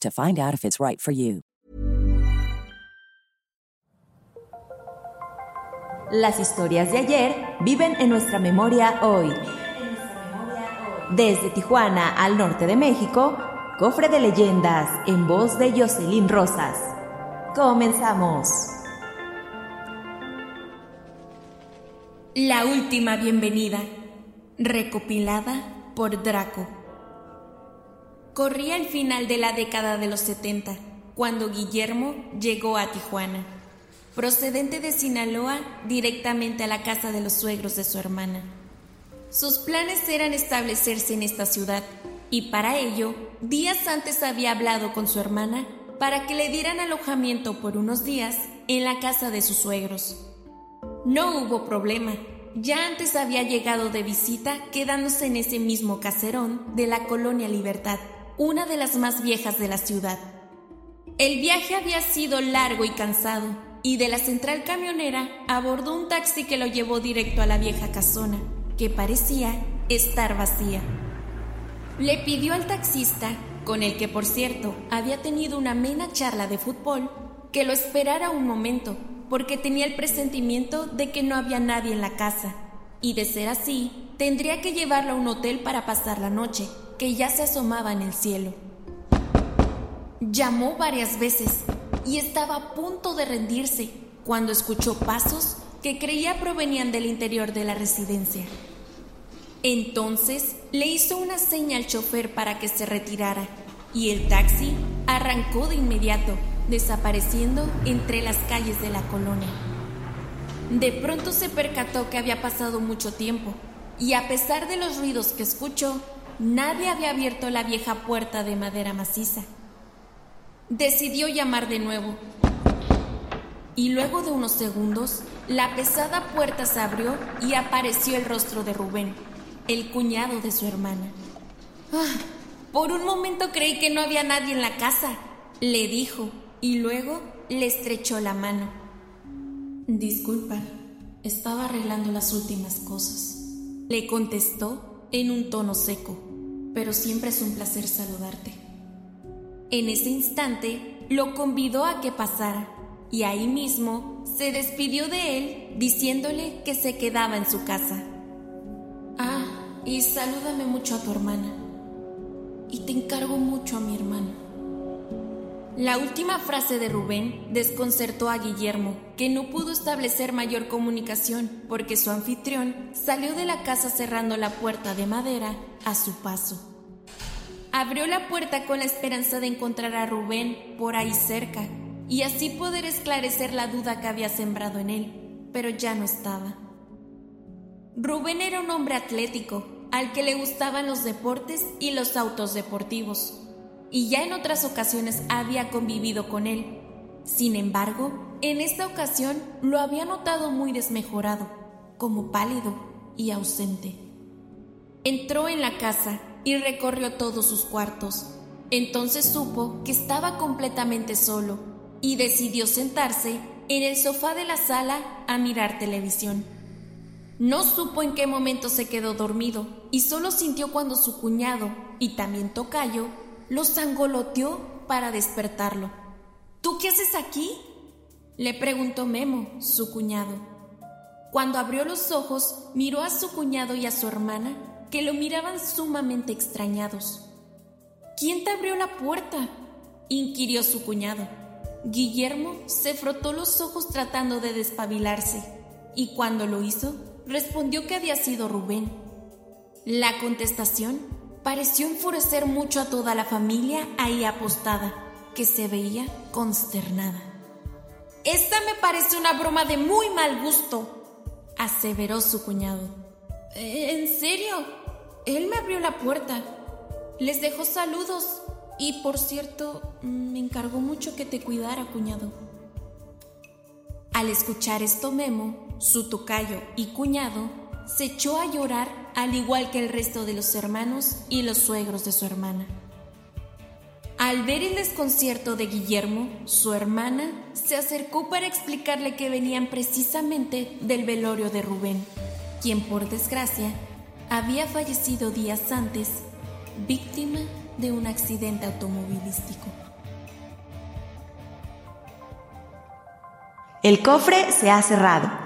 to find out if it's right for you. Las historias de ayer viven en nuestra memoria hoy. Desde Tijuana al norte de México, Cofre de Leyendas en voz de Jocelyn Rosas. Comenzamos. La última bienvenida, recopilada por Draco. Corría el final de la década de los 70, cuando Guillermo llegó a Tijuana, procedente de Sinaloa directamente a la casa de los suegros de su hermana. Sus planes eran establecerse en esta ciudad y para ello, días antes había hablado con su hermana para que le dieran alojamiento por unos días en la casa de sus suegros. No hubo problema, ya antes había llegado de visita quedándose en ese mismo caserón de la colonia Libertad una de las más viejas de la ciudad. El viaje había sido largo y cansado, y de la central camionera abordó un taxi que lo llevó directo a la vieja casona, que parecía estar vacía. Le pidió al taxista, con el que por cierto había tenido una amena charla de fútbol, que lo esperara un momento, porque tenía el presentimiento de que no había nadie en la casa, y de ser así, tendría que llevarlo a un hotel para pasar la noche, que ya se asomaba en el cielo. Llamó varias veces y estaba a punto de rendirse cuando escuchó pasos que creía provenían del interior de la residencia. Entonces le hizo una seña al chofer para que se retirara y el taxi arrancó de inmediato, desapareciendo entre las calles de la colonia. De pronto se percató que había pasado mucho tiempo y a pesar de los ruidos que escuchó, nadie había abierto la vieja puerta de madera maciza. Decidió llamar de nuevo. Y luego de unos segundos, la pesada puerta se abrió y apareció el rostro de Rubén, el cuñado de su hermana. Ah, por un momento creí que no había nadie en la casa, le dijo, y luego le estrechó la mano. Disculpa, estaba arreglando las últimas cosas, le contestó en un tono seco pero siempre es un placer saludarte. En ese instante lo convidó a que pasara y ahí mismo se despidió de él diciéndole que se quedaba en su casa. Ah, y salúdame mucho a tu hermana. Y te encargo mucho a mi hermano. La última frase de Rubén desconcertó a Guillermo, que no pudo establecer mayor comunicación porque su anfitrión salió de la casa cerrando la puerta de madera a su paso. Abrió la puerta con la esperanza de encontrar a Rubén por ahí cerca y así poder esclarecer la duda que había sembrado en él, pero ya no estaba. Rubén era un hombre atlético, al que le gustaban los deportes y los autos deportivos y ya en otras ocasiones había convivido con él. Sin embargo, en esta ocasión lo había notado muy desmejorado, como pálido y ausente. Entró en la casa y recorrió todos sus cuartos. Entonces supo que estaba completamente solo y decidió sentarse en el sofá de la sala a mirar televisión. No supo en qué momento se quedó dormido y solo sintió cuando su cuñado y también Tocayo lo zangoloteó para despertarlo. ¿Tú qué haces aquí? le preguntó Memo, su cuñado. Cuando abrió los ojos, miró a su cuñado y a su hermana, que lo miraban sumamente extrañados. ¿Quién te abrió la puerta? inquirió su cuñado. Guillermo se frotó los ojos tratando de despabilarse y cuando lo hizo, respondió que había sido Rubén. La contestación pareció enfurecer mucho a toda la familia ahí apostada, que se veía consternada. Esta me parece una broma de muy mal gusto, aseveró su cuñado. ¿En serio? Él me abrió la puerta. Les dejó saludos y, por cierto, me encargó mucho que te cuidara, cuñado. Al escuchar esto, Memo, su tocayo y cuñado, se echó a llorar al igual que el resto de los hermanos y los suegros de su hermana. Al ver el desconcierto de Guillermo, su hermana se acercó para explicarle que venían precisamente del velorio de Rubén, quien por desgracia había fallecido días antes, víctima de un accidente automovilístico. El cofre se ha cerrado.